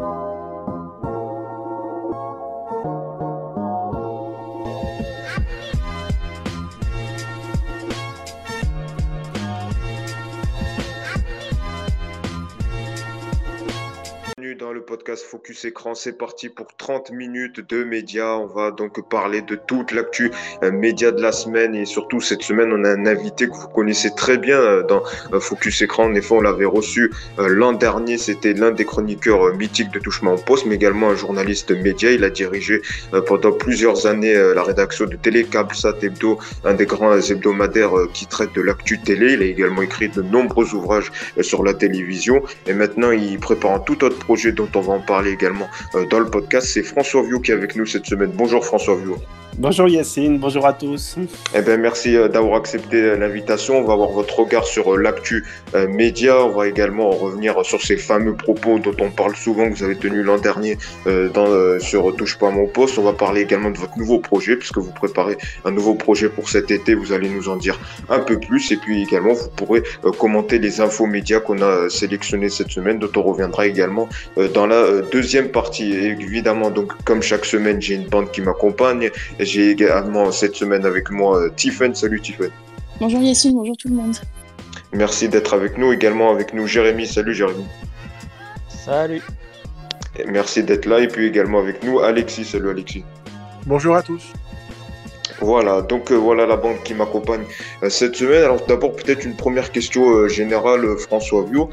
Bye. Dans le podcast Focus Écran. C'est parti pour 30 minutes de médias. On va donc parler de toute l'actu euh, média de la semaine et surtout cette semaine, on a un invité que vous connaissez très bien euh, dans euh, Focus Écran. En effet, on l'avait reçu l'an dernier. C'était l'un des chroniqueurs mythiques de Touchement en Poste, mais également un journaliste média. Il a dirigé pendant plusieurs années la rédaction de Télé Sat Hebdo, un des grands hebdomadaires qui traite de l'actu télé. Il a également écrit de nombreux ouvrages sur la télévision et maintenant il prépare un tout autre projet dont on va en parler également euh, dans le podcast. C'est François Viau qui est avec nous cette semaine. Bonjour François Viau. Bonjour Yacine, bonjour à tous. Eh ben, merci euh, d'avoir accepté euh, l'invitation. On va avoir votre regard sur l'actu média. On va également revenir sur ces fameux propos dont on parle souvent que vous avez tenus l'an dernier dans, sur Touche pas à mon poste. On va parler également de votre nouveau projet puisque vous préparez un nouveau projet pour cet été. Vous allez nous en dire un peu plus et puis également vous pourrez commenter les infos médias qu'on a sélectionnées cette semaine dont on reviendra également dans la euh, deuxième partie. évidemment, donc comme chaque semaine, j'ai une bande qui m'accompagne. J'ai également cette semaine avec moi euh, Tiffen. Salut Tiffen. Bonjour Yacine, bonjour tout le monde. Merci d'être avec nous. Également avec nous Jérémy. Salut Jérémy. Salut. merci d'être là. Et puis également avec nous Alexis. Salut Alexis. Bonjour à tous. Voilà, donc euh, voilà la bande qui m'accompagne euh, cette semaine. Alors d'abord peut-être une première question euh, générale, François Vio.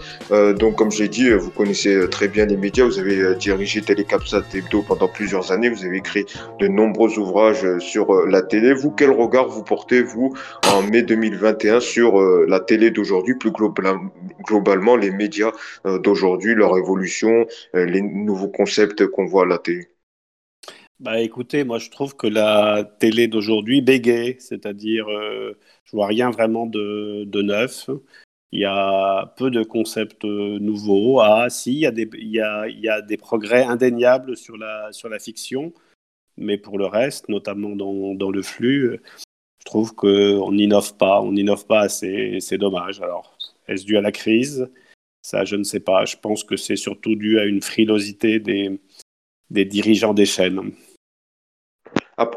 donc comme j'ai dit, vous connaissez très bien les médias, vous avez dirigé Télécapsat Hebdo pendant plusieurs années, vous avez écrit de nombreux ouvrages sur la télé. Vous, quel regard vous portez, vous, en mai 2021 sur la télé d'aujourd'hui, plus globalement les médias d'aujourd'hui, leur évolution, les nouveaux concepts qu'on voit à la télé? Bah écoutez, moi je trouve que la télé d'aujourd'hui bégaye, c'est-à-dire euh, je vois rien vraiment de, de, neuf. Il y a peu de concepts euh, nouveaux. Ah si, il y, a des, il, y a, il y a des progrès indéniables sur la, sur la fiction, mais pour le reste, notamment dans, dans le flux, je trouve qu'on n'innove pas, on n'innove pas assez, c'est dommage. Alors, est-ce dû à la crise? Ça, je ne sais pas. Je pense que c'est surtout dû à une frilosité des, des dirigeants des chaînes.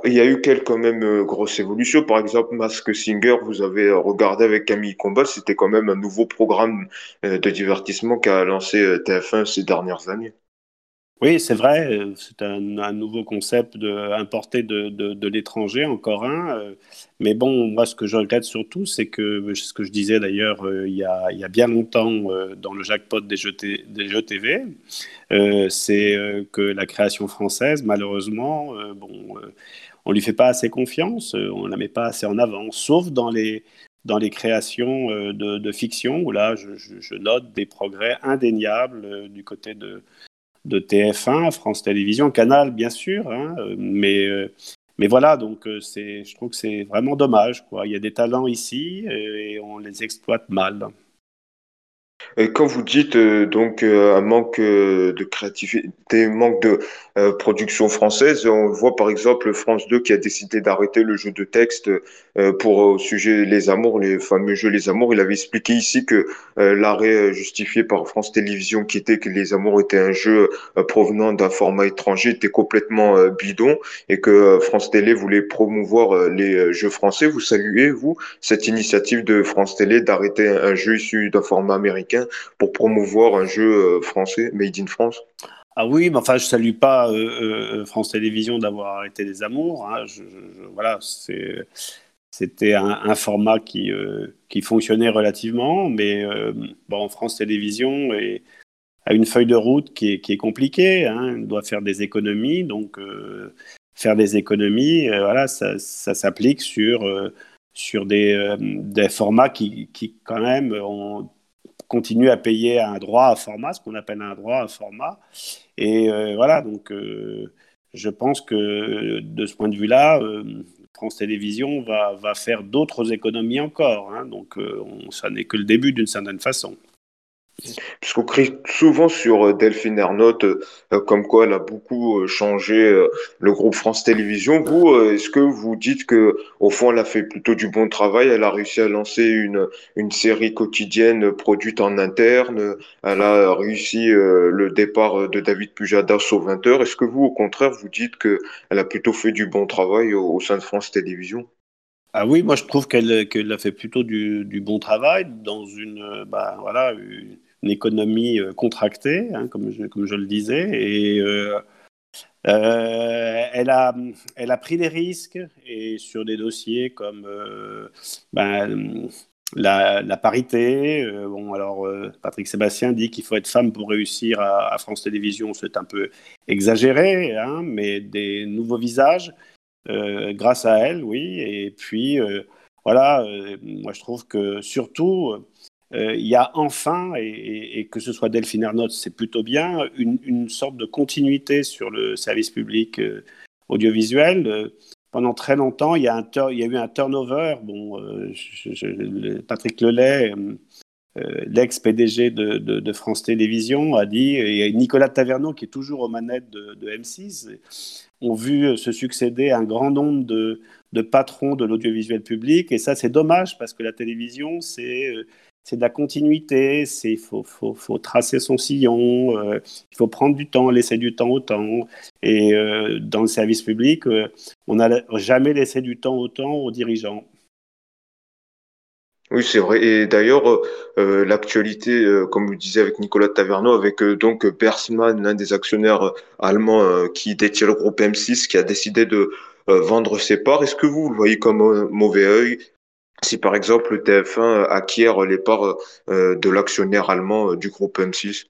Il y a eu quelques même euh, grosses évolutions. Par exemple, Mask Singer, vous avez euh, regardé avec Camille Combal, c'était quand même un nouveau programme euh, de divertissement qu'a lancé TF1 ces dernières années. Oui, c'est vrai, euh, c'est un, nouveau concept de, importé de, de, l'étranger, encore un. Euh, mais bon, moi, ce que je regrette surtout, c'est que, ce que je disais d'ailleurs euh, il, y a, il y a bien longtemps dans le jackpot des jeux, des jeux TV, c'est que la création française, malheureusement, bon, on lui fait pas assez confiance, on la met pas assez en avant, sauf dans les, dans les créations de, de fiction, où là, je, note des progrès indéniables du côté de de TF1, France Télévisions, Canal bien sûr, hein, mais, euh, mais voilà, donc euh, je trouve que c'est vraiment dommage. Quoi. Il y a des talents ici euh, et on les exploite mal. Et quand vous dites euh, donc euh, un manque euh, de créativité, manque de production française, on voit par exemple France 2 qui a décidé d'arrêter le jeu de texte pour au sujet Les Amours, les fameux jeux Les Amours. Il avait expliqué ici que l'arrêt justifié par France Télévisions, qui était que Les Amours était un jeu provenant d'un format étranger, était complètement bidon et que France Télé voulait promouvoir les jeux français. Vous saluez, vous, cette initiative de France Télé d'arrêter un jeu issu d'un format américain pour promouvoir un jeu euh, français, Made in France? Ah oui, mais enfin, je salue pas euh, euh, France Télévisions d'avoir arrêté les amours. Hein. voilà, c'était un, format qui, qui fonctionnait relativement, mais bon, France Télévisions a une feuille de route qui est, compliquée. Hein. Elle doit faire des économies, donc faire des économies, voilà, ça, s'applique sur, sur des, formats qui, quand même, ont continue à payer un droit à format, ce qu'on appelle un droit à format. Et euh, voilà, donc euh, je pense que de ce point de vue-là, euh, France Télévisions va, faire d'autres économies encore. Hein. donc ça n'est que le début d'une certaine façon. Puisqu'on crie souvent sur euh, Delphine Ernotte, euh, comme quoi elle a beaucoup euh, changé euh, le groupe France Télévisions. Vous, euh, est-ce que vous dites que au fond, elle a fait plutôt du bon travail? Elle a réussi à lancer une, une série quotidienne produite en interne. Elle a réussi euh, le départ de David Pujadas au 20h. Est-ce que vous, au contraire, vous dites que elle a plutôt fait du bon travail au, sein de France Télévisions? Ah oui, moi je trouve qu'elle qu'elle a fait plutôt du, du bon travail dans une, euh, bah, voilà, une, une économie euh, contractée, hein, comme je, le disais, et euh, euh, elle a, elle a pris des risques et sur des dossiers comme ben, la, parité. bon, alors Patrick Sébastien dit qu'il faut être femme pour réussir à, France Télévisions, c'est un peu exagéré, hein, mais des nouveaux visages grâce à elle, oui. Et puis, voilà, moi je trouve que surtout, il y a enfin, et, que ce soit Delphine Ernotte, c'est plutôt bien, une, sorte de continuité sur le service public euh, audiovisuel. Euh, pendant très longtemps, il y a, eu un turnover. Bon, euh, Patrick Lelay, euh, euh, l'ex-PDG de, France Télévisions, a dit, et Nicolas Taverneau, qui est toujours aux manettes de, de M6, ont vu se succéder un grand nombre de, patrons de l'audiovisuel public. Et ça, c'est dommage parce que la télévision, c'est euh, c'est de la continuité, il faut, tracer son sillon, euh, il faut prendre du temps, laisser du temps au temps. Et euh, dans le service public, euh, on n'a jamais laissé du temps au temps aux dirigeants. Oui, c'est vrai. Et d'ailleurs, l'actualité, comme vous disiez avec Nicolas Taverneau, avec donc Bertelsmann, l'un des actionnaires allemands qui détient le groupe M6, qui a décidé de vendre ses parts. Est-ce que vous le voyez comme un mauvais œil? Si par exemple le TF1 acquiert les parts euh, de l'actionnaire allemand euh, du groupe M6?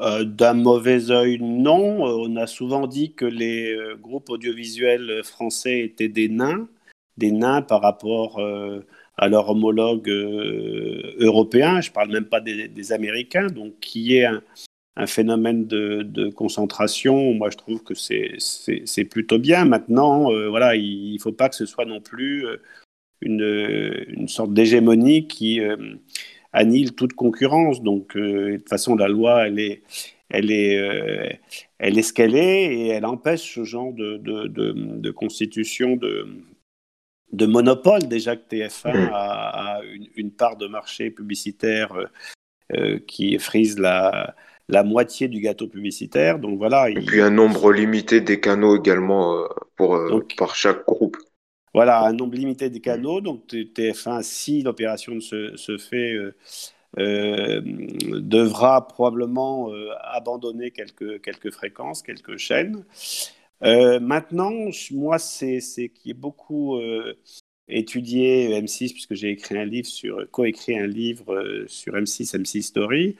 Euh, D'un mauvais œil, non. On a souvent dit que les groupes audiovisuels français étaient des nains, des nains par rapport à leurs homologues euh, européens. Je ne parle même pas des, Américains. Donc, qui est un, un phénomène de, de, concentration, moi je trouve que c'est plutôt bien. Maintenant, voilà, il ne faut pas que ce soit non plus une, une sorte d'hégémonie qui euh, annihile toute concurrence. Donc, euh, de toute façon, la loi, elle est, elle est, euh, elle est ce qu'elle est et elle empêche ce genre de, de, de, de constitution de, de monopole. Déjà que TF1 a, a une, une, part de marché publicitaire euh, qui frise la, la moitié du gâteau publicitaire. Donc voilà. Et il... puis un nombre limité des canaux également pour, Donc, par chaque groupe. Voilà, un nombre limité des canaux. Donc TF1, si l'opération se, se, fait, euh, euh, devra probablement euh, abandonner quelques, quelques fréquences, quelques chaînes. Maintenant, moi, c'est qui est beaucoup étudié M6, puisque j'ai écrit un livre sur, coécrit un livre sur M6, M6 Story.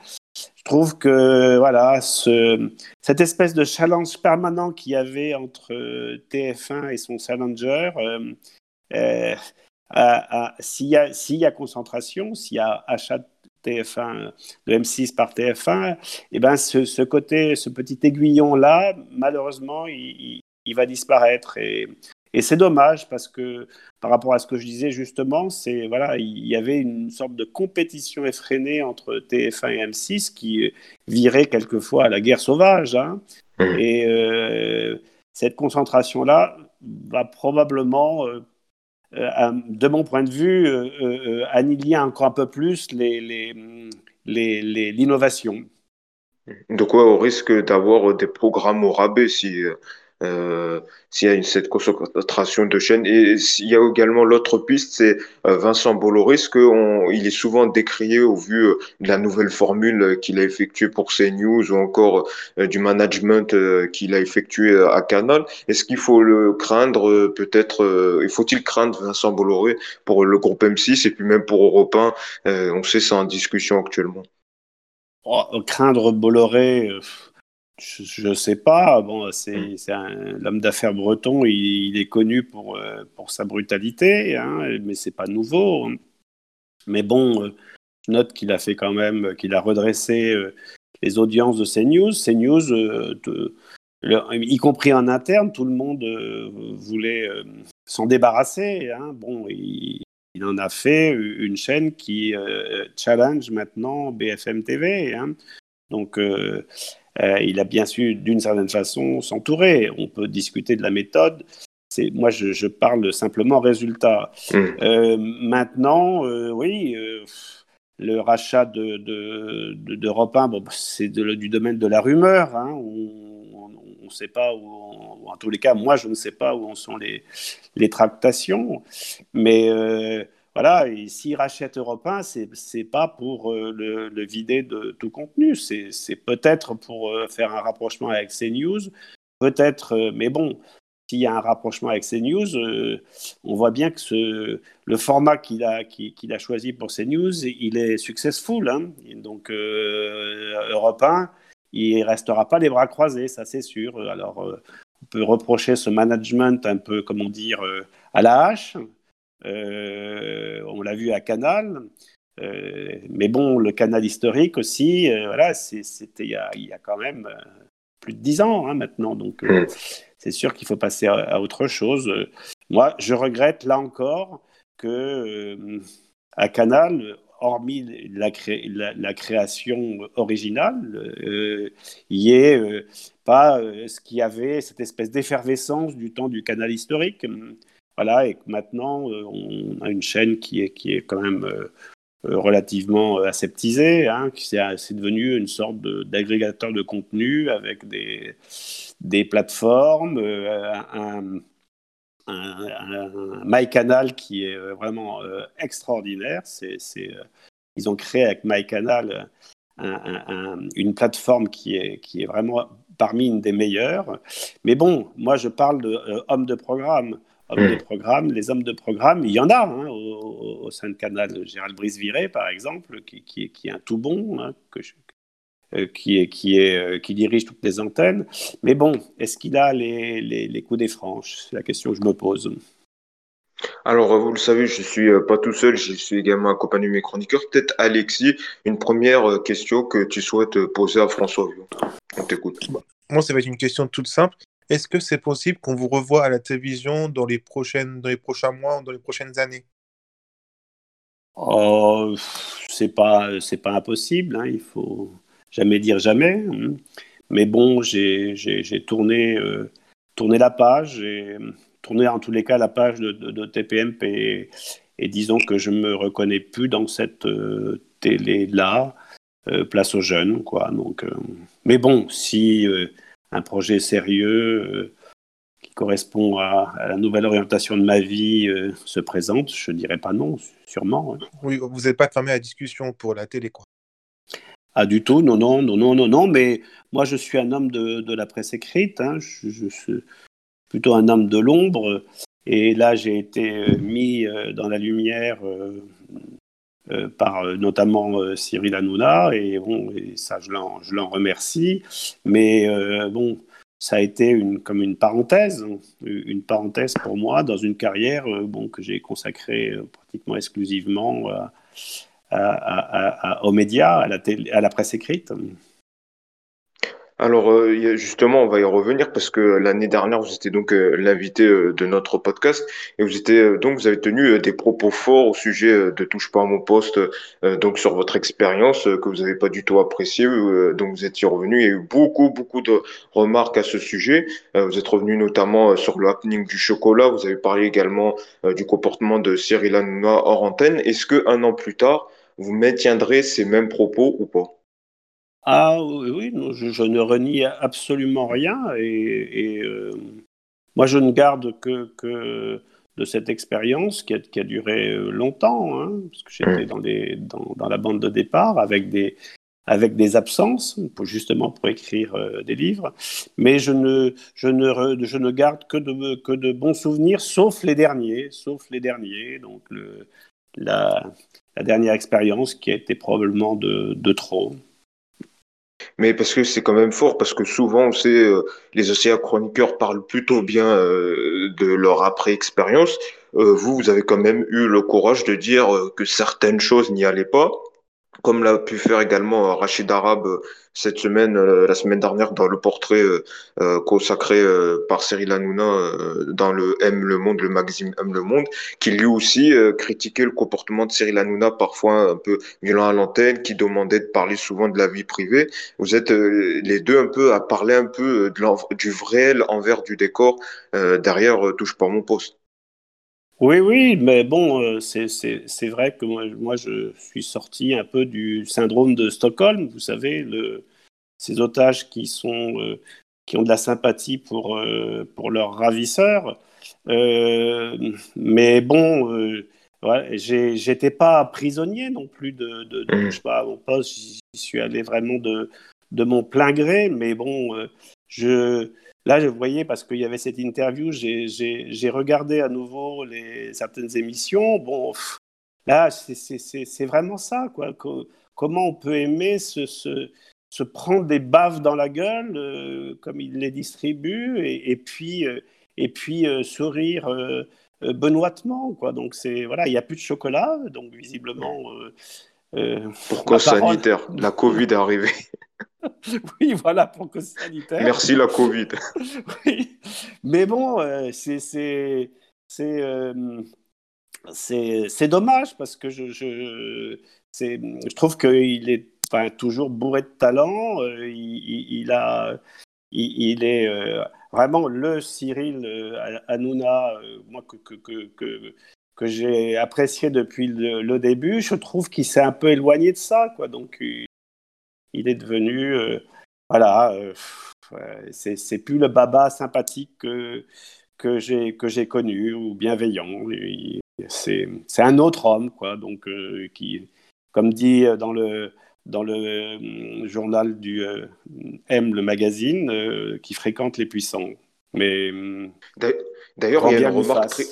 Je trouve que voilà, ce, cette espèce de challenge permanent qu'il y avait entre TF1 et son challenger, euh, euh, s'il y, a concentration, s'il y a achat de TF1, de M6 par TF1, et eh ben ce, côté, ce petit aiguillon-là, malheureusement, il, va disparaître. Et c'est dommage parce que par rapport à ce que je disais justement, c'est voilà, il y avait une sorte de compétition effrénée entre TF1 et M6 qui virait quelquefois à la guerre sauvage. Hein. Mmh. Et euh, cette concentration-là va probablement, euh, euh, de mon point de vue, euh, annihiler encore un peu plus l'innovation. Les, les, les, de quoi au risque d'avoir des programmes au rabais si euh, s'il y a cette concentration de chaînes. Et il y a également l'autre piste, c'est euh, Vincent Bolloré, qu'on il est souvent décrié au vu euh, de la nouvelle formule qu'il a effectuée pour CNews ou encore du management qu'il a effectué à Canal. Est-ce qu'il faut le craindre peut-être Il faut-il craindre Vincent Bolloré pour le groupe M6 et puis même pour Europe 1 On sait c'est en discussion actuellement. Oh, craindre Bolloré je ne sais pas. Bon, c'est l'homme d'affaires breton. Il, il, est connu pour, euh, pour sa brutalité, hein, mais c'est pas nouveau. Mais bon, euh, je note qu'il a fait quand même, qu'il a redressé euh, les audiences de CNews. CNews, de, le, y compris en interne, tout le monde voulait s'en débarrasser. Hein. Bon, il, il en a fait une chaîne qui challenge maintenant BFM TV. Hein. Donc, il a bien su, d'une certaine façon, s'entourer. On peut discuter de la méthode. Moi, je, je, parle simplement résultat. Mmh. maintenant, oui le rachat de, de, de, 1, bon, c'est du domaine de la rumeur. Hein, on ne sait pas où, en tous les cas, moi, je ne sais pas où en sont les, les tractations. Mais euh, voilà, s'ils rachètent Europe 1, ce n'est pas pour euh, le, vider de tout contenu. C'est peut-être pour euh, faire un rapprochement avec CNews. Peut-être, mais bon, s'il y a un rapprochement avec CNews, euh, on voit bien que le format qu'il a, choisi pour CNews, il est successful. Hein. donc, euh, Europe 1, il ne restera pas les bras croisés, ça c'est sûr. Alors, euh, on peut reprocher ce management un peu, comment dire, à la hache. On l'a vu à Canal. mais bon, le canal historique aussi, voilà, c'était il, il, y a quand même plus de dix ans hein, maintenant. Donc, mmh c'est sûr qu'il faut passer à, autre chose. Moi, je regrette là encore que euh, à Canal, hormis la, création originale, euh, il n'y ait euh, pas ce qui avait cette espèce d'effervescence du temps du canal historique. Voilà, et maintenant, on a une chaîne qui est, qui est quand même relativement aseptisée, hein, c'est devenu une sorte d'agrégateur de, de contenu avec des, des plateformes, euh, un, un, MyCanal qui est euh, vraiment euh, extraordinaire. C'est, ils ont créé avec MyCanal une plateforme qui est, qui est vraiment parmi une des meilleures. Mais bon, moi je parle de hommes de programme. Hommes de programme, les hommes de programme, il y en a hein, au, sein de Canal. Gérald Brice-Viré, par exemple, qui, qui, qui, est un tout bon, hein, que, je, euh, qui, est, qui, est, euh, qui dirige toutes les antennes. Mais bon, est-ce qu'il a les, les, les coups des franches C'est la question que je me pose. Alors, euh, vous le savez, je suis pas tout seul, je suis également accompagné de mes chroniqueurs. Peut-être, Alexis, une première question que tu souhaites poser à François On t'écoute. Moi, ça va être une question toute simple. Est-ce que c'est possible qu'on vous revoie à la télévision dans les, prochaines, dans les prochains mois ou dans les prochaines années? Oh, c'est pas, c'est pas impossible. Hein. Il faut, jamais dire jamais. Hein. Mais bon, j'ai tourné, euh, tourné la page, j'ai tourné en tous les cas la page de, de, TPMP et, disons que je me reconnais plus dans cette euh, télé-là, euh, place aux jeunes. Quoi. Donc, mais bon, si un projet sérieux qui correspond à, la nouvelle orientation de ma vie se présente, je dirais pas non, sûrement. Hein. Oui, vous n'êtes pas fermé à la discussion pour la télé, quoi. Ah, du tout, non, non, non, non, non, non, mais moi je suis un homme de, de la presse écrite, hein. je, suis plutôt un homme de l'ombre, et là j'ai été euh, mis euh, dans la lumière euh, par notamment Cyril Hanouna, et bon, et ça je l'en remercie, mais bon, ça a été une, comme une parenthèse, une parenthèse pour moi dans une carrière bon, que j'ai consacrée pratiquement exclusivement à aux médias, à la, à la presse écrite alors euh, justement, on va y revenir parce que l'année dernière, vous étiez donc euh, l'invité euh, de notre podcast et vous étiez donc vous avez tenu des propos forts au sujet de touche pas à mon poste, donc sur votre expérience que vous n'avez pas du tout apprécié. donc vous étiez revenu, il y a eu beaucoup beaucoup de remarques à ce sujet. vous êtes revenu notamment sur le happening du chocolat. Vous avez parlé également du comportement de Cyril Hanouna hors antenne. Est-ce que un an plus tard, vous maintiendrez ces mêmes propos ou pas? Ah oui, je, ne renie absolument rien et, euh, moi je ne garde que, que de cette expérience qui a, qui a, duré euh, longtemps, hein, parce que j'étais dans, dans, dans, la bande de départ avec des, avec des absences, pour, justement pour écrire euh, des livres, mais je ne, je ne, je ne garde que de, que de bons souvenirs, sauf les derniers, sauf les derniers, donc le, la, la dernière expérience qui a été probablement de, de trop. Mais parce que c'est quand même fort, parce que souvent, on euh, les océans chroniqueurs parlent plutôt bien euh, de leur après-expérience. Euh, vous, vous avez quand même eu le courage de dire que certaines choses n'y allaient pas. Comme l'a pu faire également Rachid Arabe cette semaine, la semaine dernière, dans le portrait consacré par Cyril Hanouna dans le M Le Monde, le magazine M Le Monde, qui lui aussi critiquait le comportement de Cyril Hanouna, parfois un peu violent à l'antenne, qui demandait de parler souvent de la vie privée. Vous êtes les deux un peu à parler un peu de du vrai envers du décor derrière Touche pas mon poste. Oui, oui, mais bon, euh, c'est vrai que moi, moi, je suis sorti un peu du syndrome de Stockholm, vous savez, le, ces otages qui, sont, euh, qui ont de la sympathie pour, euh, pour leurs ravisseurs. mais bon, ouais, j'étais pas prisonnier non plus de, de, de mmh. je sais pas, mon poste, j'y suis allé vraiment de, de mon plein gré, mais bon, je Là, vous voyez, parce qu'il y avait cette interview, j'ai regardé à nouveau les, certaines émissions. Bon, là, c'est vraiment ça, quoi. comment on peut aimer se, prendre des baves dans la gueule, euh, comme il les distribue, et, puis, euh, et puis euh, sourire benoîtement, quoi. Donc, c'est voilà, il n'y a plus de chocolat, donc visiblement. Pourquoi sanitaire? La Covid est arrivée. oui, voilà, pour cause sanitaire. Merci la Covid. oui. Mais bon, euh, c'est c'est euh, c'est dommage parce que je, je, je trouve qu'il est enfin, toujours bourré de talent. Euh, il, il, a, il, est vraiment le Cyril Hanouna, moi, que, que, que, que j'ai apprécié depuis le, le, début. Je trouve qu'il s'est un peu éloigné de ça. Quoi. Donc, il est devenu, euh, voilà, euh, c'est plus le baba sympathique que, que j'ai connu ou bienveillant. C'est un autre homme, quoi. Donc, euh, qui, comme dit dans le, dans le journal du M, le magazine, qui fréquente les puissants. Mais d'ailleurs, il y a une remarque très,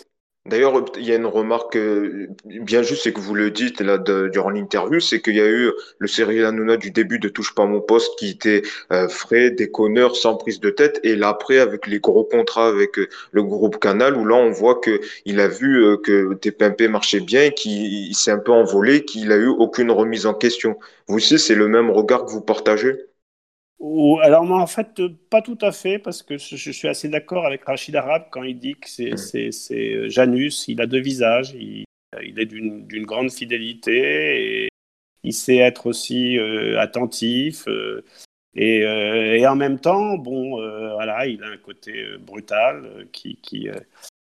D'ailleurs, il y a une remarque euh, bien juste, c'est que vous le dites là durant l'interview, c'est qu'il y a eu le Cyril Hanouna du début de Touche pas mon poste qui était euh, frais, déconneur, sans prise de tête, et là après avec les gros contrats avec euh, le groupe Canal, où là on voit que il a vu euh, que TPMP marchait bien, qu'il s'est un peu envolé, qu'il a eu aucune remise en question. Vous aussi, c'est le même regard que vous partagez? Alors moi, en fait, pas tout à fait, parce que je, suis assez d'accord avec Rachid Arab quand il dit que c'est mm. euh, Janus, il a deux visages, il, est d'une grande fidélité, et il sait être aussi euh, attentif, euh, et, et, en même temps, bon, voilà, il a un côté brutal qui, qui,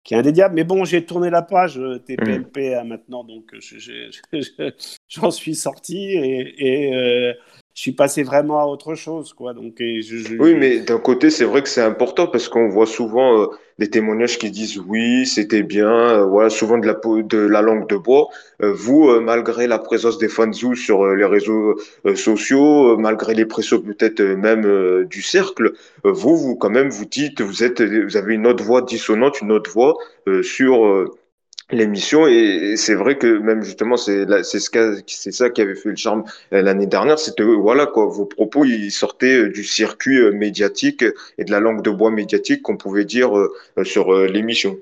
qui est indéniable. Mais bon, j'ai tourné la page TPMP mm. maintenant, donc j'en suis sorti, et... et je suis passé vraiment à autre chose, quoi. Donc, je, Oui, mais d'un côté, c'est vrai que c'est important parce qu'on voit souvent euh, des témoignages qui disent oui, c'était bien, euh, voilà, souvent de la, de la langue de bois. Euh, vous, malgré la présence des fanzous sur les réseaux sociaux, malgré les pressions peut-être même du cercle, vous, vous quand même, vous dites, vous êtes, vous avez une autre voix dissonante, une autre voix sur l'émission. Et, c'est vrai que même justement c'est c'est ce c'est ça qui avait fait le charme euh, l'année dernière. C'était euh, voilà quoi vos propos ils sortaient euh, du circuit médiatique et de la langue de bois médiatique qu'on pouvait dire sur l'émission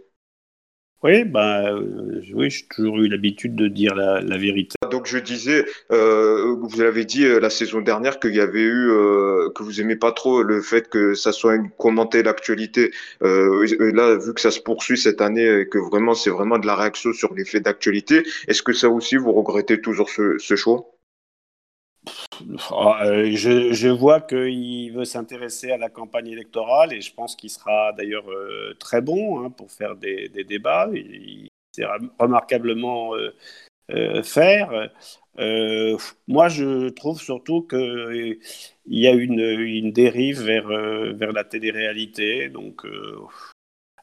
oui, bah, euh, oui, j'ai toujours eu l'habitude de dire la, vérité. Donc je disais, euh, vous avez dit euh, la saison dernière qu'il y avait eu, que vous aimez pas trop le fait que ça soit une commenter l'actualité. là, vu que ça se poursuit cette année et que vraiment c'est vraiment de la réaction sur les faits d'actualité, est-ce que ça aussi vous regrettez toujours ce choix? Ah, euh, je, vois qu'il veut s'intéresser à la campagne électorale et je pense qu'il sera d'ailleurs euh, très bon hein, pour faire des, débats. Il, sait remarquablement euh, faire. moi, je trouve surtout qu'il y a une, une dérive vers, vers la télé-réalité. Donc,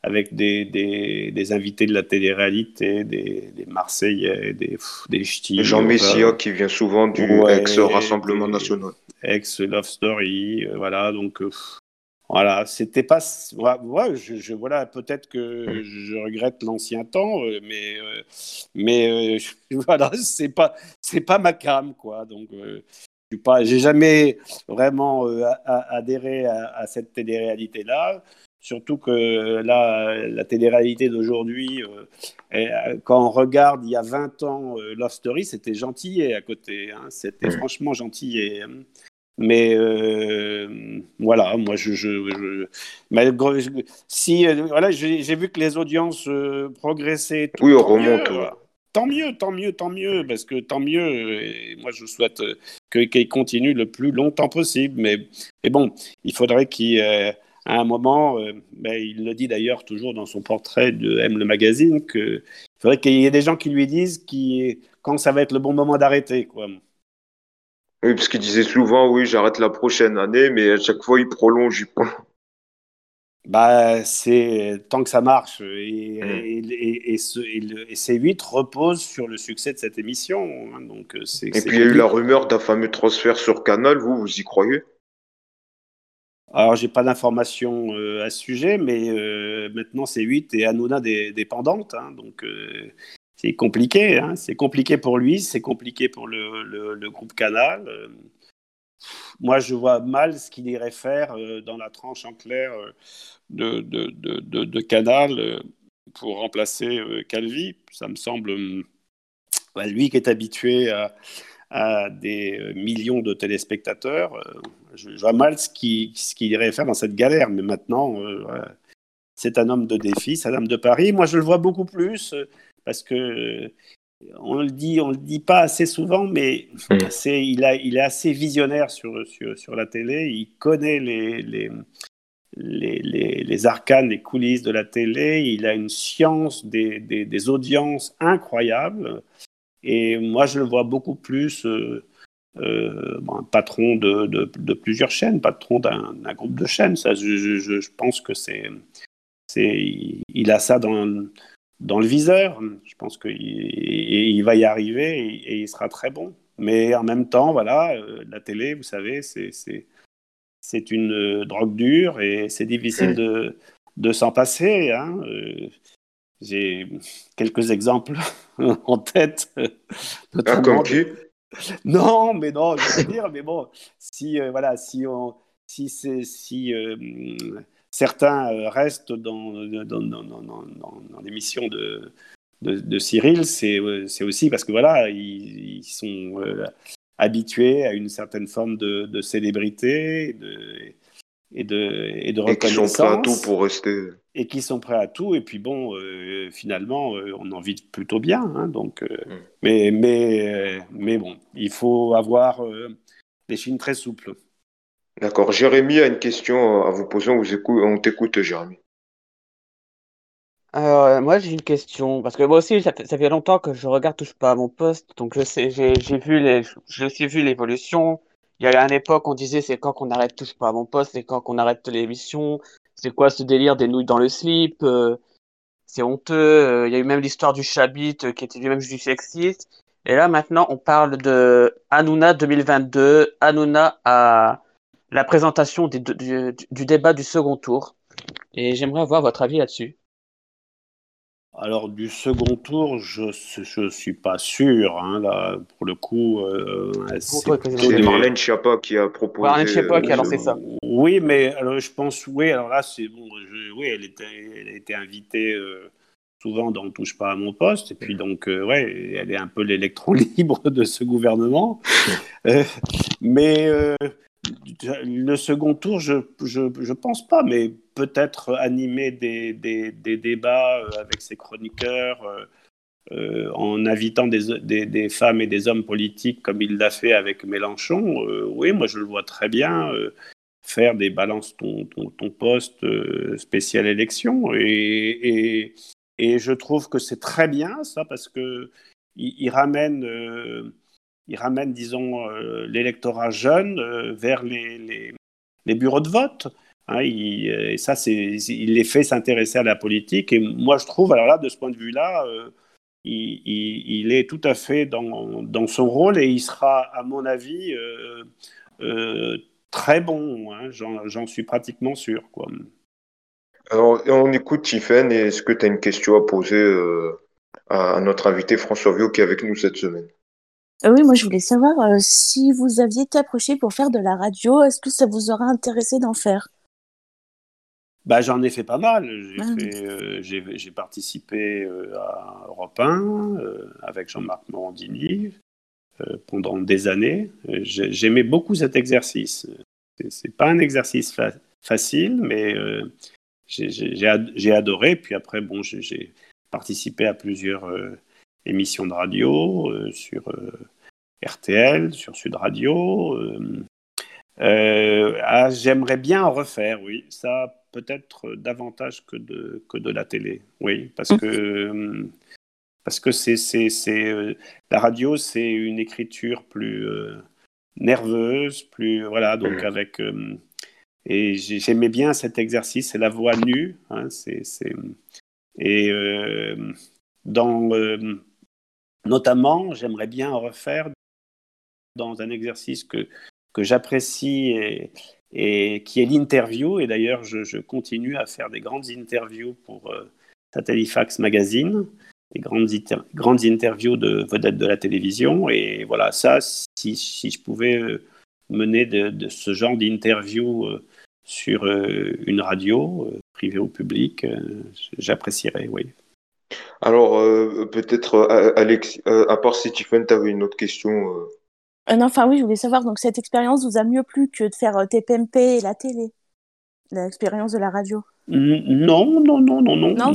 avec des, des, invités de la télé-réalité, des, des Marseillais, des, des Ch'tis. Jean Messia qui vient souvent du ex-Rassemblement national. Ex-Love Story, euh, voilà, donc euh, voilà, c'était pas. Ouais, je, voilà, peut-être que je regrette l'ancien temps, euh, mais, mais voilà, c'est pas, c'est pas ma cam, quoi, donc. je pas, j'ai jamais vraiment adhéré à, à cette télé-réalité-là Surtout que là, la télé-réalité d'aujourd'hui, quand on regarde il y a 20 ans Love Story, c'était gentil à côté. Hein. c'était franchement gentil. Mais euh, voilà, moi, je, je, si voilà, j'ai vu que les audiences euh, progressaient. oui, on remonte. tant mieux, tant mieux, tant mieux, parce que tant mieux. Et moi, je souhaite qu'ils continuent le plus longtemps possible. Mais, mais bon, il faudrait qu'il à un moment, ben, il le dit d'ailleurs toujours dans son portrait de M le magazine, qu'il faudrait qu'il y ait des gens qui lui disent qui, quand ça va être le bon moment d'arrêter. Quoi. Oui, parce qu'il disait souvent, oui, j'arrête la prochaine année, mais à chaque fois, il prolonge, il prolonge. Bah, c'est tant que ça marche. Et, mm. et, et, ce, C8 repose sur le succès de cette émission. Hein, donc euh, c'est, et puis il y a eu la rumeur d'un fameux transfert sur Canal. Vous, vous y croyez? Alors, j'ai pas d'informations euh, à ce sujet, mais euh, maintenant C8 est Hanouna dépendante. Hein, donc c'est compliqué. Hein. C'est compliqué pour lui, c'est compliqué pour le, groupe Canal. Euh, moi, je vois mal ce qu'il irait faire euh, dans la tranche en clair euh, de, de, Canal pour remplacer Calvi. Ça me semble, bah, lui qui est habitué à, des millions de téléspectateurs, je, vois mal ce qu'il irait faire dans cette galère. Mais maintenant, c'est un homme de défi, c'est un homme de Paris. Moi, je le vois beaucoup plus parce que on le dit, on le dit pas assez souvent, mais mm. c'est, il, a, il est assez visionnaire sur, sur, sur la télé. Il connaît les, les, les, les, arcanes, les coulisses de la télé. Il a une science des, des, des audiences incroyable. Et moi, je le vois beaucoup plus euh, euh, patron de, de, de, plusieurs chaînes, patron d'un, groupe de chaînes. Ça, je, je, je pense que c'est, il a ça dans dans le viseur. Je pense qu'il il va y arriver et, il sera très bon. Mais en même temps, voilà, euh, la télé, vous savez, c'est une euh, drogue dure et c'est difficile de, de s'en passer. Hein. Euh, j'ai quelques exemples en tête. Ah, comme qui? Non, mais non, je veux dire, mais bon, si voilà, si on, si si certains euh, restent dans, dans, dans, l'émission de, de, Cyril, euh, c'est aussi parce que voilà, ils, sont euh, habitués à une certaine forme de, célébrité de, et de, et de reconnaissance. Et qui sont prêts à tout pour rester. Et qui sont prêts à tout. Et puis bon, finalement, on en vit plutôt bien. Hein, donc, mm. mais, mais, mais bon, il faut avoir des chines très souples. D'accord. Jérémy a une question à vous poser. On, t'écoute, Jérémy. Alors, euh, moi, j'ai une question. Parce que moi aussi, ça fait, longtemps que je regarde Touche pas à mon poste. Donc, je sais, j'ai, vu les, j'ai aussi vu l'évolution. Il y a une époque, on disait c'est quand qu'on arrête Touche pas à mon poste, c'est quand qu'on arrête l'émission. C'est quoi ce délire des nouilles dans le slip euh, C'est honteux. Euh, il y a eu même l'histoire du Chabit qui était lui-même du sexiste. Et là, maintenant, on parle de Hanouna 2022. Hanouna a la présentation du, débat du second tour. Et j'aimerais avoir votre avis là-dessus. Alors du second tour, je ne suis pas sûr. Hein, là, pour le coup, euh, c'est Marlène Schiappa qui a proposé. Marlène Schiappa qui a lancé ça. Oui, mais alors, je pense, oui. Alors là, c'est bon. oui, elle, était, elle a été invitée euh, souvent dans Touche pas à mon poste. Et puis donc, euh, ouais, elle est un peu l'électron libre de ce gouvernement. mais le second tour, je ne pense pas, mais peut-être animer des, des, débats euh, avec ses chroniqueurs, euh, euh, en invitant des, des, femmes et des hommes politiques comme il l'a fait avec Mélenchon. oui, moi je le vois très bien faire des balances ton, ton, ton poste spécial élection. Et, et, et, je trouve que c'est très bien ça parce que il ramène il ramène, disons, l'électorat jeune vers les, les, bureaux de vote. Hein, il, euh, et ça, c'est, il les fait s'intéresser à la politique. Et moi, je trouve, alors là, de ce point de vue-là, il, il, est tout à fait dans, dans, son rôle et il sera, à mon avis, très bon. Hein, j'en, suis pratiquement sûr. Quoi. Alors, on écoute Tiffen. Est-ce que tu as une question à poser à notre invité François Viau qui est avec nous cette semaine? Euh, oui, moi je voulais savoir euh, si vous aviez été approché pour faire de la radio, est-ce que ça vous aurait intéressé d'en faire? Bah, J'en ai fait pas mal. J'ai Ah. j'ai participé euh, à Europe 1 euh, avec Jean-Marc Morandini euh, pendant des années. Euh, j'ai- J'aimais beaucoup cet exercice. C'est- pas un exercice fa- facile, mais euh, j'ai- j'ai j'ai ad- j'ai adoré. Puis après, bon, j'ai- participé à plusieurs euh, émissions de radio euh, sur euh, RTL, sur Sud Radio. euh, euh, ah, J'aimerais bien en refaire, oui. Ça, peut-être davantage que de, que de la télé. Oui, parce que, euh, parce que c'est, c'est, c'est, euh, la radio, c'est une écriture plus euh, nerveuse, plus. Voilà, donc Mm. avec. euh, et j'ai- j'aimais bien cet exercice, c'est la voix nue. Hein, c'est, c'est, et euh, dans. euh, notamment, j'aimerais bien en refaire dans un exercice que, que j'apprécie et, et qui est l'interview. Et d'ailleurs, je, continue à faire des grandes interviews pour euh, Satellifax Magazine, des grandes, grandes interviews de vedettes de la télévision. Et voilà, ça, si, si je pouvais euh, mener de, ce genre d'interview euh, sur euh, une radio, privée ou publique, j'apprécierais, oui. Alors, peut-être, Alex, à part si Tiffen, tu avais une autre question. Euh. Non, enfin oui, je voulais savoir, donc cette expérience vous a mieux plu que de faire euh, TPMP et la télé, l'expérience de la radio? Non, non, non, non, non. Non.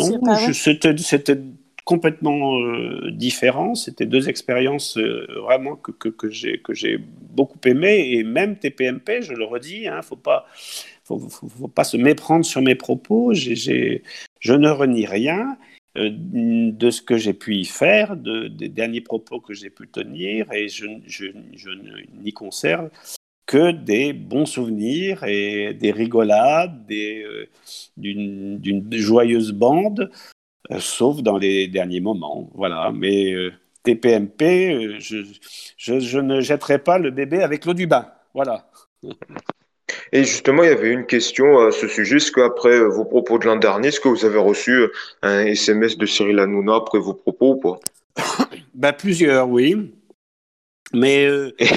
C'était, complètement euh, différent. C'était deux expériences vraiment que, que, que j'ai, beaucoup aimées. Et même TPMP, je le redis, hein, faut pas, faut, faut, faut pas se méprendre sur mes propos. Je ne renie rien de ce que j'ai pu y faire, de, des derniers propos que j'ai pu tenir, et je, n'y conserve que des bons souvenirs et des rigolades, des, euh, d'une, joyeuse bande, euh, sauf dans les derniers moments. Voilà. Mais euh, TPMP, euh, je, je ne jetterai pas le bébé avec l'eau du bain. Voilà. Et justement, il y avait une question à ce sujet. Est-ce qu'après euh, vos propos de l'an dernier, est-ce que vous avez reçu euh, un SMS de Cyril Hanouna après vos propos ou pas? Ben, plusieurs, oui. Mais euh, Et,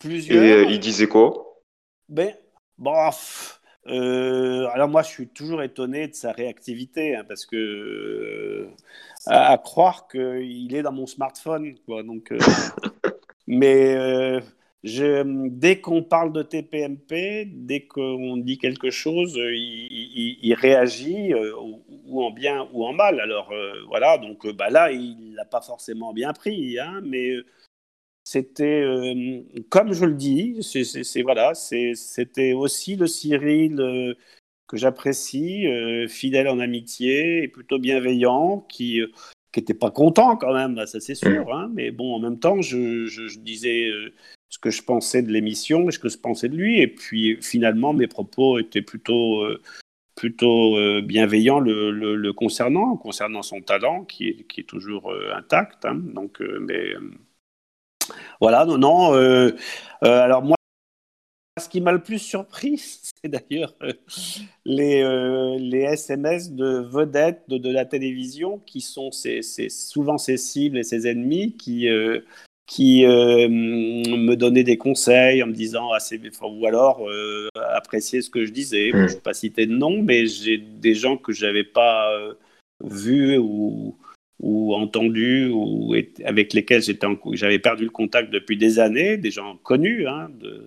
plusieurs. et, euh, il disait quoi? Ben, bon, pff, euh, alors moi, je suis toujours étonné de sa réactivité, hein, parce que euh, à, à croire qu'il est dans mon smartphone, quoi. Donc, euh, mais euh, je, dès qu'on parle de TPMP, dès qu'on dit quelque chose, euh, il, il- il réagit, euh, ou, ou en bien ou en mal. Alors euh, voilà, donc euh, bah, là, il l'a pas forcément bien pris, hein, mais c'était, comme je le dis, c'est, voilà, c'était aussi le Cyril que j'apprécie, fidèle en amitié et plutôt bienveillant, qui n'était pas content quand même, là, ça c'est sûr, hein, mais bon, en même temps, je, je- je disais ce que je pensais de l'émission et ce que je pensais de lui, et puis finalement, mes propos étaient plutôt, euh, plutôt euh, bienveillants le, le- concernant, concernant son talent qui est, qui est toujours euh, intact, hein, donc, mais... voilà, non, non. alors moi, ce qui m'a le plus surpris, c'est d'ailleurs les, les SMS de vedettes de, de la télévision qui sont ces- ces- souvent ses cibles et ses ennemis qui, qui euh, me donnaient des conseils en me disant ah, c'est- enfin, ou alors euh, apprécier ce que je disais. Bon, Mm. je ne vais pas citer de nom, mais j'ai des gens que je n'avais pas euh, vus ou, ou entendus ou et- avec lesquels j'avais perdu le contact depuis des années, des gens connus hein, de,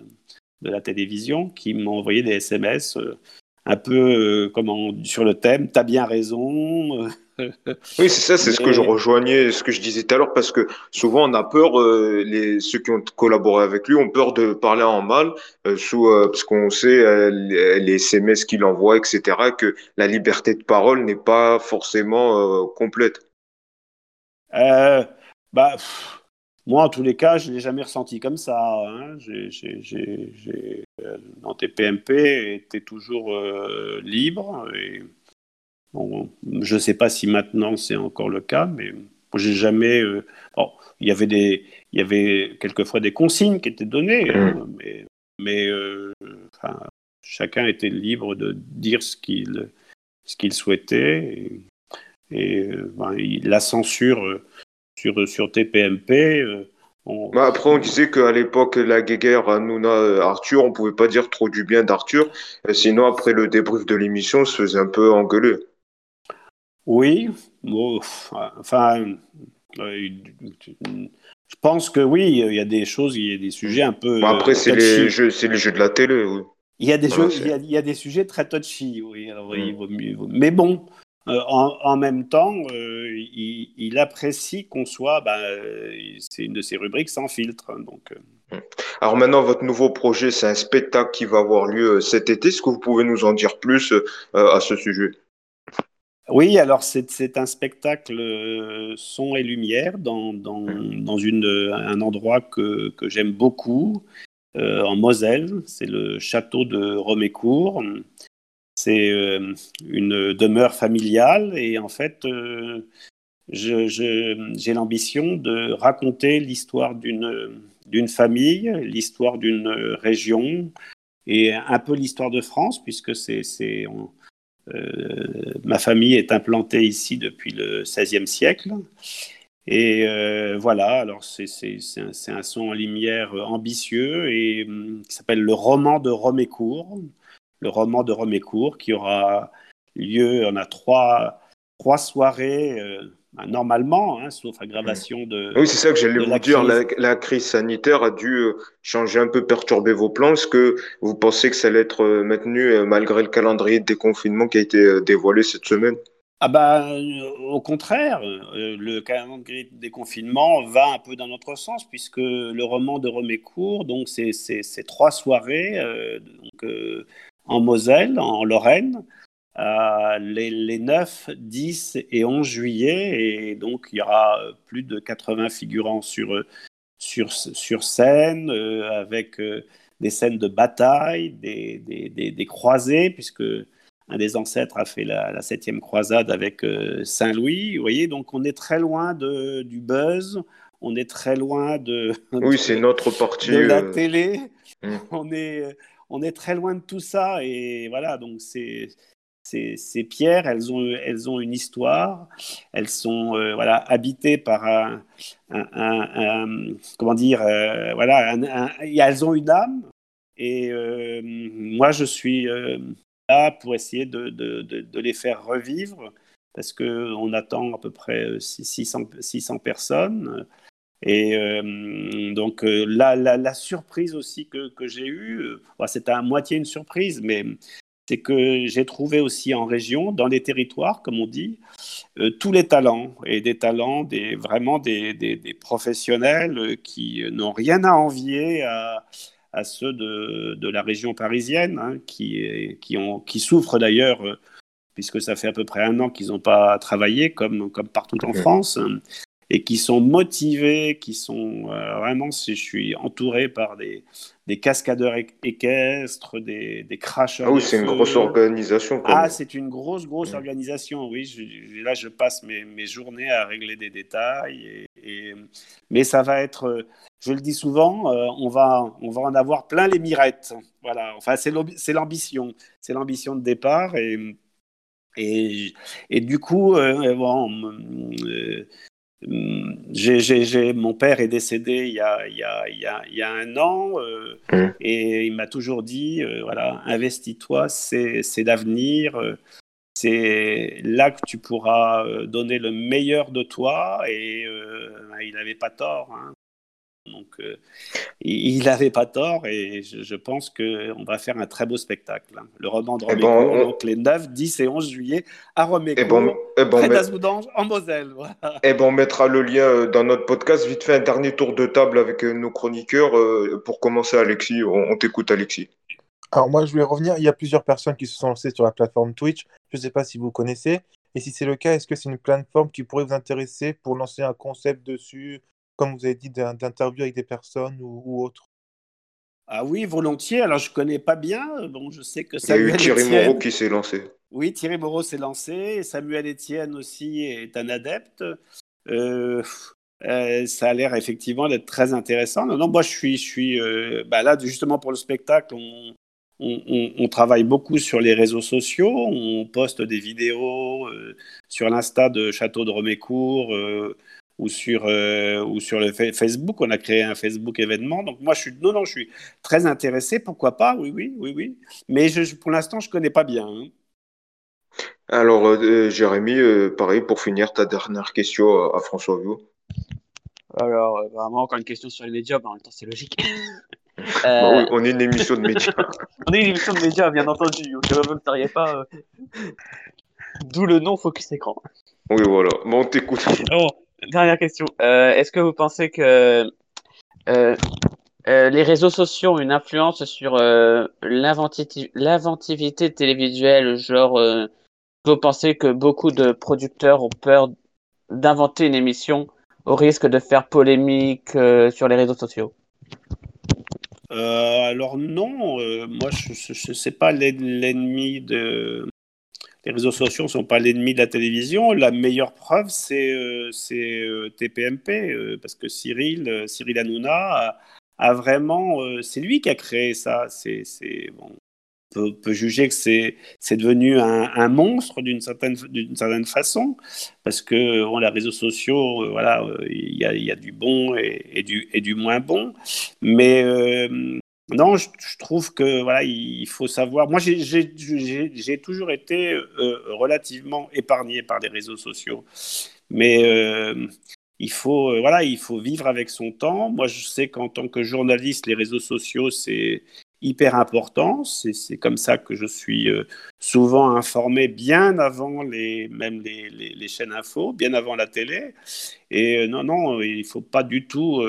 de la télévision qui m'ont envoyé des SMS euh, un peu comment, sur le thème T'as bien raison. Oui, c'est ça, c'est ce que je rejoignais, ce que je disais tout à l'heure, parce que souvent on a peur, euh, les, ceux qui ont collaboré avec lui ont peur de parler en mal, euh, sous, euh, parce qu'on sait euh, les, SMS qu'il envoie, etc., que la liberté de parole n'est pas forcément complète. Bah, pff, moi, en tous les cas, je ne l'ai jamais ressenti comme ça. hein. J'ai, j'ai- j'ai- dans TPMP, était toujours euh, libre. Et, bon, je ne sais pas si maintenant c'est encore le cas, mais j'ai jamais. euh, bon, il y avait des, il y avait quelquefois des consignes qui étaient données, hein, mais, mais euh, enfin, chacun était libre de dire ce qu'il, ce qu'il souhaitait. Et, et, euh, ben, il- la censure sur, sur TPMP, On- Bah, après, on disait qu'à l'époque, la guéguerre, Hanouna, Arthur, on pouvait pas dire trop du bien d'Arthur. Sinon, après le débrief de l'émission, on se faisait un peu engueuler. Oui, bon, enfin, euh, je pense que oui, il y a des choses, il y a des sujets un peu. Après, euh, c'est les jeux, c'est les jeux de la télé, oui. Il y a des Voilà, jeux, il y a, il y a des sujets très touchy, oui. Alors, Mm. il vaut mieux- il vaut- Mais bon, euh, en, en même temps, euh, il, il apprécie qu'on soit. bah, c'est une de ses rubriques sans filtre. hein, Donc, euh, Alors maintenant, votre nouveau projet, c'est un spectacle qui va avoir lieu cet été. Est-ce que vous pouvez nous en dire plus à ce sujet? Oui, alors c'est un spectacle euh, son et lumière dans, euh, un endroit que, j'aime beaucoup, euh, en Moselle. C'est le château de Romécourt. C'est une demeure familiale et en fait, j'ai l'ambition de raconter l'histoire d'une famille, l'histoire d'une région et un peu l'histoire de France, puisque c'est ma famille est implantée ici depuis le XVIe siècle. Et euh, voilà, alors c'est un, son en lumière ambitieux et hum, qui s'appelle le roman de Romécourt. Le roman de Romécourt qui aura lieu, on a trois, trois soirées, euh, normalement, hein, sauf aggravation de. Oui, c'est ça que j'allais de vous dire. La, crise. la crise sanitaire a dû euh, changer un peu, perturber vos plans. Est-ce que vous pensez que ça allait être euh, maintenu euh, malgré le calendrier de déconfinement qui a été dévoilé cette semaine? Ah bah, au contraire, le calendrier des confinements va un peu dans notre sens, puisque le roman de Romécourt, donc c'est trois soirées euh, donc, euh, en Moselle, en Lorraine, euh, les, les 9, 10 et 11 juillet, et donc il y aura euh, plus de 80 figurants sur, euh, sur, sur scène, euh, avec euh, des scènes de bataille, des, des, des, des croisées, puisque un des ancêtres a fait la, septième croisade avec euh, Saint Louis. Vous voyez, donc on est très loin de, du buzz, on est très loin de, Oui, c'est notre partie. de la télé. Mm. On est, on est très loin de tout ça. Et voilà, donc c'est. Ces, pierres, elles ont, elles ont une histoire, elles sont euh, voilà, habitées par un, comment dire, euh, voilà, elles ont une âme. Et euh, moi, je suis là pour essayer de, les faire revivre, parce qu'on attend à peu près euh, 600, 600 personnes. Et donc la, surprise aussi que, que j'ai eue, euh, bon, c'était à moitié une surprise, mais c'est que j'ai trouvé aussi en région, dans les territoires, comme on dit, euh, tous les talents, et des talents, des, vraiment des, des, des professionnels euh, qui n'ont rien à envier à, à ceux de, de la région parisienne, hein, qui, qui, ont, qui souffrent d'ailleurs, euh, puisque ça fait à peu près un an qu'ils n'ont pas travaillé, comme, comme partout en. France, et qui sont motivés, qui sont euh, vraiment, si je suis entouré par des, des cascadeurs équestres, des, des cracheurs Ah oui, c'est une grosse organisation quand Ah, c'est une grosse, grosse organisation, oui. Je- là, je passe mes, mes journées à régler des détails. Et, et- mais ça va être, je le dis souvent, euh, on, va, on va en avoir plein les mirettes. Voilà, enfin, c'est l'ambition. C'est l'ambition de départ. Et, et, et du coup, euh, bon, euh, Hum, mon père est décédé il y a, il y a, il y a, il y a un an euh, Mm. et il m'a toujours dit euh, voilà, investis-toi, c'est c'est l'avenir, euh, c'est là que tu pourras donner le meilleur de toi. Et il n'avait pas tort. hein. Donc, euh, il n'avait pas tort et je, je pense qu'on va faire un très beau spectacle. hein. Le roman de Eh ben, Romécourt, on- donc les 9, 10 et 11 juillet à Romécourt, Et bon, et bon, près mais- d'Azoudange, en Moselle. Voilà. Eh ben, on mettra le lien euh, dans notre podcast. Vite fait, un dernier tour de table avec euh, nos chroniqueurs. euh, Pour commencer, Alexis, on, on t'écoute, Alexis. Alors moi, je voulais revenir. Il y a plusieurs personnes qui se sont lancées sur la plateforme Twitch. Je ne sais pas si vous connaissez. Et si c'est le cas, est-ce que c'est une plateforme qui pourrait vous intéresser pour lancer un concept dessus, comme vous avez dit, d'un- d'interview avec des personnes ou, ou autre? Ah oui, volontiers. Alors, je connais pas bien. Bon, je sais que Il y a eu Samuel Thierry Etienne... Moreau qui s'est lancé. Oui, Thierry Moreau s'est lancé. Samuel Etienne aussi est un adepte. Euh, euh, ça a l'air effectivement d'être très intéressant. Non, non, moi, je suis, je suis euh, bah là, justement, pour le spectacle, on, on, on- on travaille beaucoup sur les réseaux sociaux. On poste des vidéos euh, sur l'Insta de Château de Romécourt. euh, ou sur, ou sur le Facebook. On a créé un Facebook événement. Donc moi, je suis, non, non, je suis très intéressé. Pourquoi pas? Oui, oui, oui, oui. Mais je, pour l'instant, je ne connais pas bien. Hein. Alors, Jérémy, pareil, pour finir, ta dernière question à, François Viau. Alors, vraiment, encore une question sur les médias, mais en même temps, c'est logique. Bah oui, on est une émission de médias. on est une émission de médias, bien entendu. Vous ne seriez pas. D'où le nom Focus Écran. Oui, voilà. Bon, on t'écoute. Dernière question. Euh, est-ce que vous pensez que euh, euh, les réseaux sociaux ont une influence sur l'inventivité télévisuelle? Genre, vous pensez que beaucoup de producteurs ont peur d'inventer une émission au risque de faire polémique sur les réseaux sociaux? Alors non, moi je ne sais pas l'ennemi de, les réseaux sociaux ne sont pas l'ennemi de la télévision. La meilleure preuve, c'est euh, euh, TPMP, euh, parce que Cyril, Cyril Hanouna a, vraiment. c'est lui qui a créé ça. C'est, bon, on peut, juger que c'est, devenu un, monstre d'une certaine, certaine façon, parce que les réseaux sociaux, voilà, il y a, y a, du bon et, et, du, et du moins bon. Mais non, je, trouve que voilà, il faut savoir. Moi, j'ai toujours été euh, relativement épargné par les réseaux sociaux, mais euh, il faut euh, voilà, il faut vivre avec son temps. Moi, je sais qu'en tant que journaliste, les réseaux sociaux c'est hyper important. C'est comme ça que je suis souvent informé bien avant les même les, les, chaînes info, bien avant la télé. Et non, non, il faut pas du tout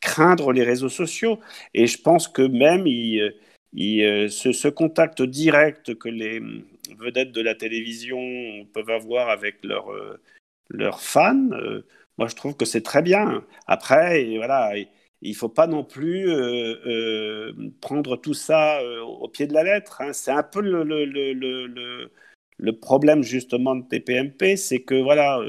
craindre les réseaux sociaux. Et je pense que même il, il, ce, contact direct que les vedettes de la télévision peuvent avoir avec leurs leurs fans, euh, moi je trouve que c'est très bien. Après, voilà, il ne faut pas non plus euh, euh, prendre tout ça au pied de la lettre. Hein. C'est un peu le, le, le, le, problème justement de TPMP, c'est que voilà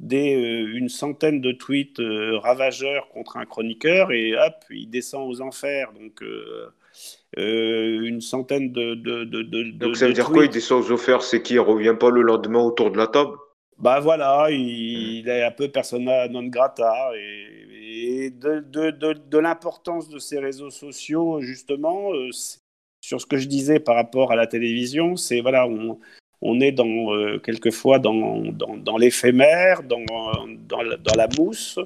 des, euh, une centaine de tweets euh, ravageurs contre un chroniqueur et hop, il descend aux enfers. Donc, euh, une centaine de. de, de, Donc, ça veut dire quoi Il descend aux enfers C'est qu'il ne revient pas le lendemain autour de la table? Bah voilà, il, est un peu persona non grata et, de, de, de l'importance de ces réseaux sociaux, justement, sur ce que je disais par rapport à la télévision, c'est voilà, on, on est dans, euh, quelquefois dans, dans, l'éphémère, dans, dans, la mousse,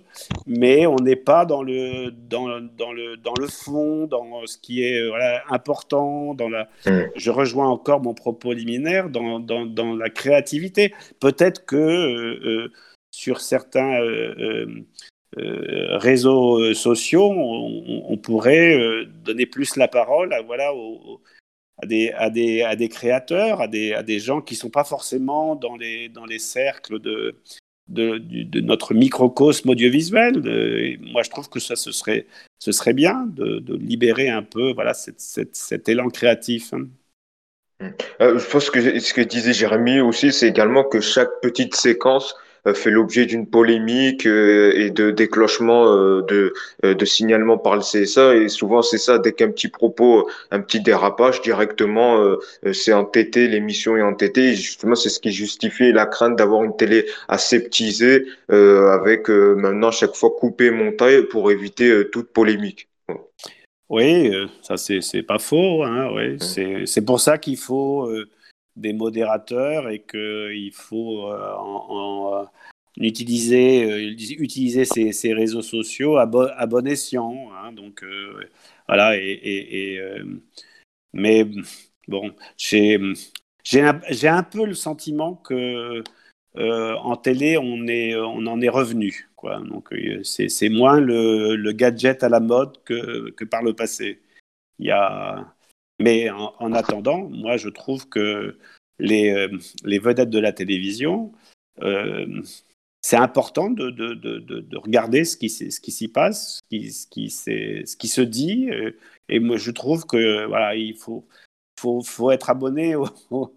mais on n'est pas dans le, dans, le, dans le fond, dans ce qui est euh, important. Dans la... Mm. Je rejoins encore mon propos liminaire dans, dans la créativité. Peut-être que euh, sur certains réseaux sociaux, on, pourrait donner plus la parole à, voilà, à des, à des, à des créateurs, à des, à des gens qui ne sont pas forcément dans les, dans les cercles de, de, notre microcosme audiovisuel. moi, je trouve que ça, ce serait, ce serait bien de, libérer un peu voilà, cet élan créatif. Euh, je pense que ce que disait Jérémy aussi, c'est également que chaque petite séquence euh, fait l'objet d'une polémique euh, et de déclenchement euh, de, de signalement par le CSA. Et souvent, c'est ça, dès qu'un petit propos, un petit dérapage, directement, c'est entêté, l'émission est entêtée. Et justement, c'est ce qui justifie la crainte d'avoir une télé aseptisée, avec maintenant chaque fois coupé, monté pour éviter toute polémique. Oui, ça c'est pas faux. Hein, ouais. C'est pour ça qu'il faut des modérateurs et qu'il faut en, utiliser, euh, utiliser ces, ces, réseaux sociaux à, bon, escient. Hein, donc, euh, voilà. Et, euh, mais bon, j'ai un, un, peu le sentiment que en télé, on, est, on en est revenu. Quoi. Donc, c'est moins le, le, gadget à la mode que, que par le passé. Il y a. Mais en, en attendant, moi, je trouve que les, les vedettes de la télévision, euh, c'est important de, de, de, de, regarder ce qui, ce qui s'y passe, ce qui, ce, qui, ce qui se dit. Euh, et moi, je trouve que voilà, il faut, faut, faut être abonné au, au,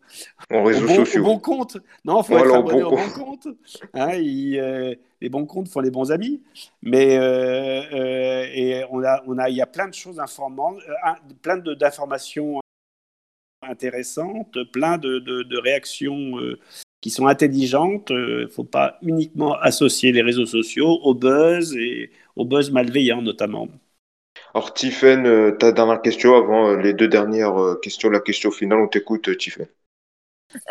réseaux bon, bon compte. Non, faut être abonné bon au bon compte. Hein, il, euh, les bons comptes font les bons amis. Mais euh, euh, et on a, on a, il y a plein de choses informantes, plein d'informations intéressantes, plein de, de, de réactions qui sont intelligentes. Il ne faut pas uniquement associer les réseaux sociaux au buzz et au buzz malveillant notamment. Alors, Tiffen, ta dernière question avant les deux dernières questions, la question finale, on t'écoute, Tiffen.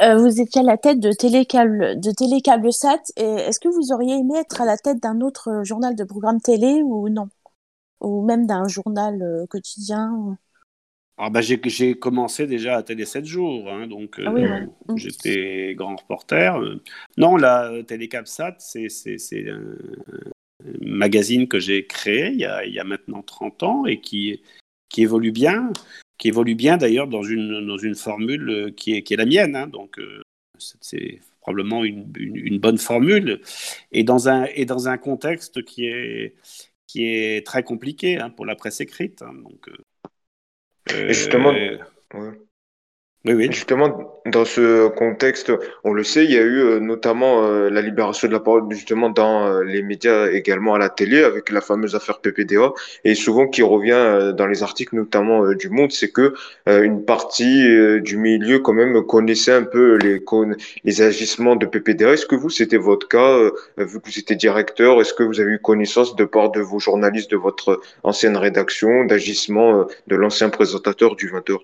Euh, vous étiez à la tête de Télécable, de Télécable-Sat. Est-ce que vous auriez aimé être à la tête d'un autre journal de programme télé ou non? Ou même d'un journal euh, quotidien ah bah j'ai commencé déjà à Télé 7 jours, hein, donc ah oui, euh, mm. j'étais grand reporter. Non, la Télécable-Sat, c'est un magazine que j'ai créé il y, a, il y, a, maintenant 30 ans et qui, qui évolue bien qui évolue bien d'ailleurs dans une, dans une formule euh, qui est, qui est la mienne. Hein. donc, euh, c'est probablement une, une, bonne formule. Et dans un, et dans un contexte qui est, qui est très compliqué hein, pour la presse écrite. Hein. donc, euh, et justement, oui. Justement, dans ce contexte, on le sait, il y a eu euh, notamment euh, la libération de la parole justement dans euh, les médias, également à la télé, avec la fameuse affaire PPDA, et souvent qui revient dans les articles, notamment du Monde, c'est que une partie du milieu quand même connaissait un peu les les agissements de PPDA. Est-ce que vous, c'était votre cas, vu que vous étiez directeur, est-ce que vous avez eu connaissance de part de vos journalistes de votre ancienne rédaction d'agissements de l'ancien présentateur du 20h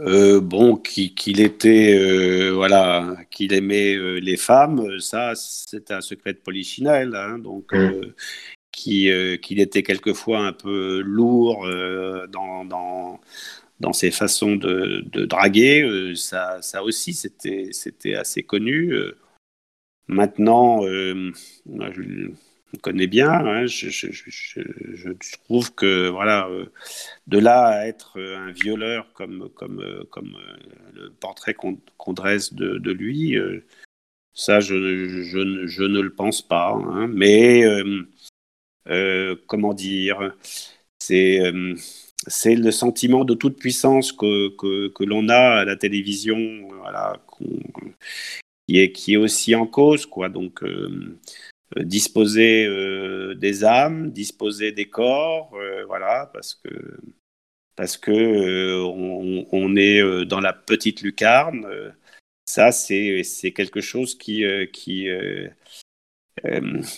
euh, bon, qu'il était, euh, voilà, qu'il aimait euh, les femmes, ça, c'est un secret de polichinelle, hein, donc mmh. qu'il était quelquefois un peu lourd dans, dans, dans, ses façons de, de draguer, ça, ça aussi, c'était assez connu. Maintenant, je, on connaît bien. Hein, je, trouve que voilà, euh, de là à être un violeur comme comme euh, comme euh, le portrait qu'on dresse de, lui, ça je, ne le pense pas. Hein, mais comment dire, c'est c'est le sentiment de toute puissance que, que, que l'on a à la télévision, voilà, qui est qui est aussi en cause, quoi. Donc euh, disposer euh, des âmes, disposer des corps, euh, voilà, parce que parce que on, est dans la petite lucarne. ça, c'est quelque chose qui qui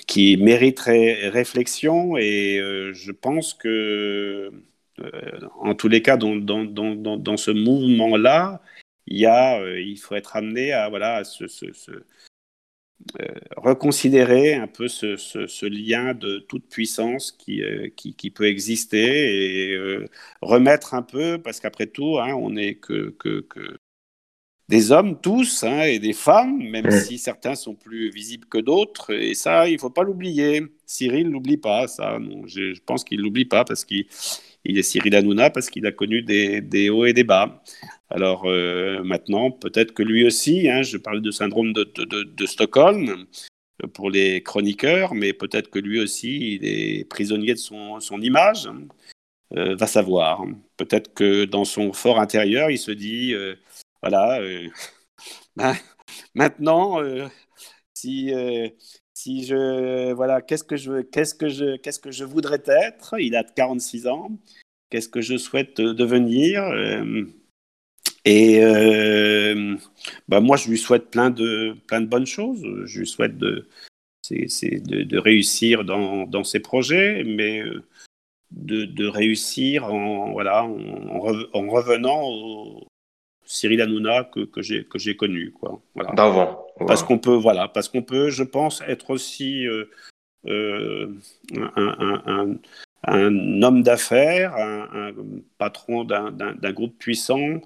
qui mériterait réflexion et je pense que en tous les cas dans, dans, dans, dans ce mouvement-là, il il faut être amené à voilà euh, reconsidérer un peu ce, ce, lien de toute puissance qui, euh, qui, qui peut exister et euh, remettre un peu, parce qu'après tout, hein, on n'est que, que, que, des hommes tous hein, et des femmes, même si certains sont plus visibles que d'autres, et ça, il ne faut pas l'oublier. Cyril n'oublie pas ça, non, je, je pense qu'il ne l'oublie pas parce qu'il il est Cyril Hanouna, parce qu'il a connu des, hauts et des bas. Alors euh, maintenant, peut-être que lui aussi, hein, je parle de syndrome de, Stockholm euh, pour les chroniqueurs, mais peut-être que lui aussi, il est prisonnier de son, image, euh, va savoir. Peut-être que dans son fort intérieur, il se dit, voilà, ben, maintenant, si si je voilà qu'est-ce que je qu'est-ce que je qu'est-ce que je voudrais être? Il a 46 ans qu'est-ce que je souhaite devenir? Et euh, bah moi, je lui souhaite plein de, plein de bonnes choses. Je lui souhaite de, c'est, de, de, réussir dans, dans, ses projets, mais euh, de, de réussir en, voilà, en, en, revenant au Cyril Hanouna que, que, j'ai, connu. Quoi. Parce qu'on peut, voilà, parce qu'on peut, je pense, être aussi euh, euh un, un, un, un, homme d'affaires, un, patron d'un, groupe puissant,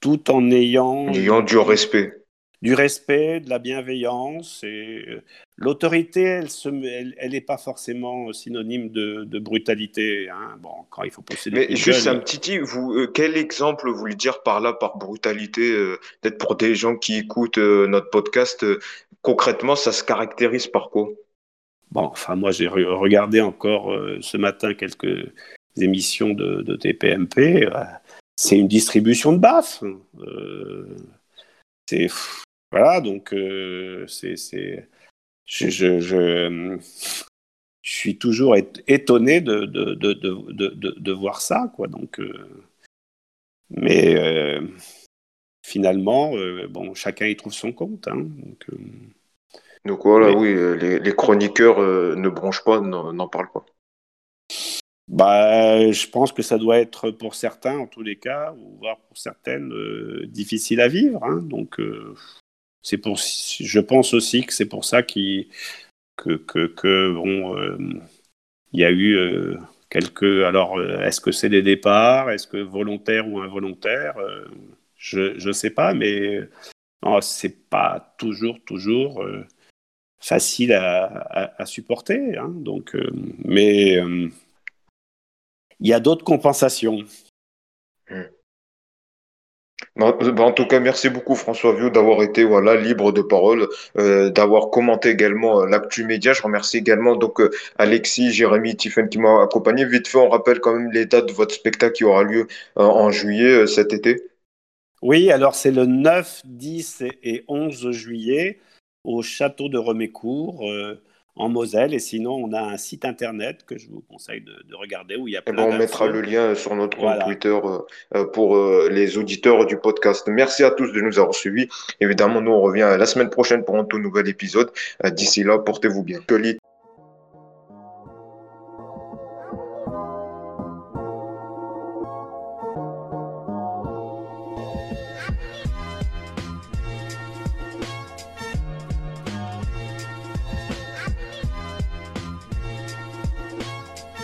tout en ayant, ayant du respect. Du respect, de la bienveillance. Et euh, l'autorité, elle n'est elle, pas forcément synonyme de, de brutalité. Hein. Bon, quand il faut posséder. Mais juste un petit, vous, euh, quel exemple vous voulez dire par là, par brutalité euh, Peut-être pour des gens qui écoutent notre podcast, concrètement, ça se caractérise par quoi? Bon, enfin, moi, j'ai regardé encore ce matin quelques émissions de, de TPMP c'est une distribution de baffes. Euh, c'est voilà, donc euh, c'est je, je, je, je, suis toujours étonné de, de, de, de, de voir ça, quoi. Donc, euh, mais finalement, bon, chacun y trouve son compte. Hein, donc, donc, voilà, oui, les, les chroniqueurs ne bronchent pas, n'en parlent pas. Bah, je pense que ça doit être pour certains, en tous les cas, ou voire pour certaines, difficile à vivre. Hein, donc, c'est pour, je pense aussi que c'est pour ça qu'il que, que, que bon, euh, il y a eu euh, quelques. Alors, euh, est-ce que c'est des départs? Est-ce que volontaires ou involontaires Je ne sais pas, mais c'est pas toujours, toujours facile à, à, supporter. Hein, donc, mais il y a d'autres compensations. Bah, bah, en tout cas, merci beaucoup François Vieux d'avoir été voilà libre de parole, euh, d'avoir commenté également euh, l'actu média. Je remercie également donc euh, Alexis, Jérémy, Tiffen qui m'ont accompagné. Vite fait, on rappelle quand même les dates de votre spectacle qui aura lieu en juillet cet été. Oui, alors c'est le 9, 10 et 11 juillet au château de Remécourt en Moselle. Et sinon, on a un site internet que je vous conseille de, regarder où il y a eh plein ben, On mettra le lien sur notre compte Twitter euh, euh, pour euh, les auditeurs du podcast. Merci à tous de nous avoir suivis. Évidemment, nous, on revient la semaine prochaine pour un tout nouvel épisode. D'ici là, portez-vous bien.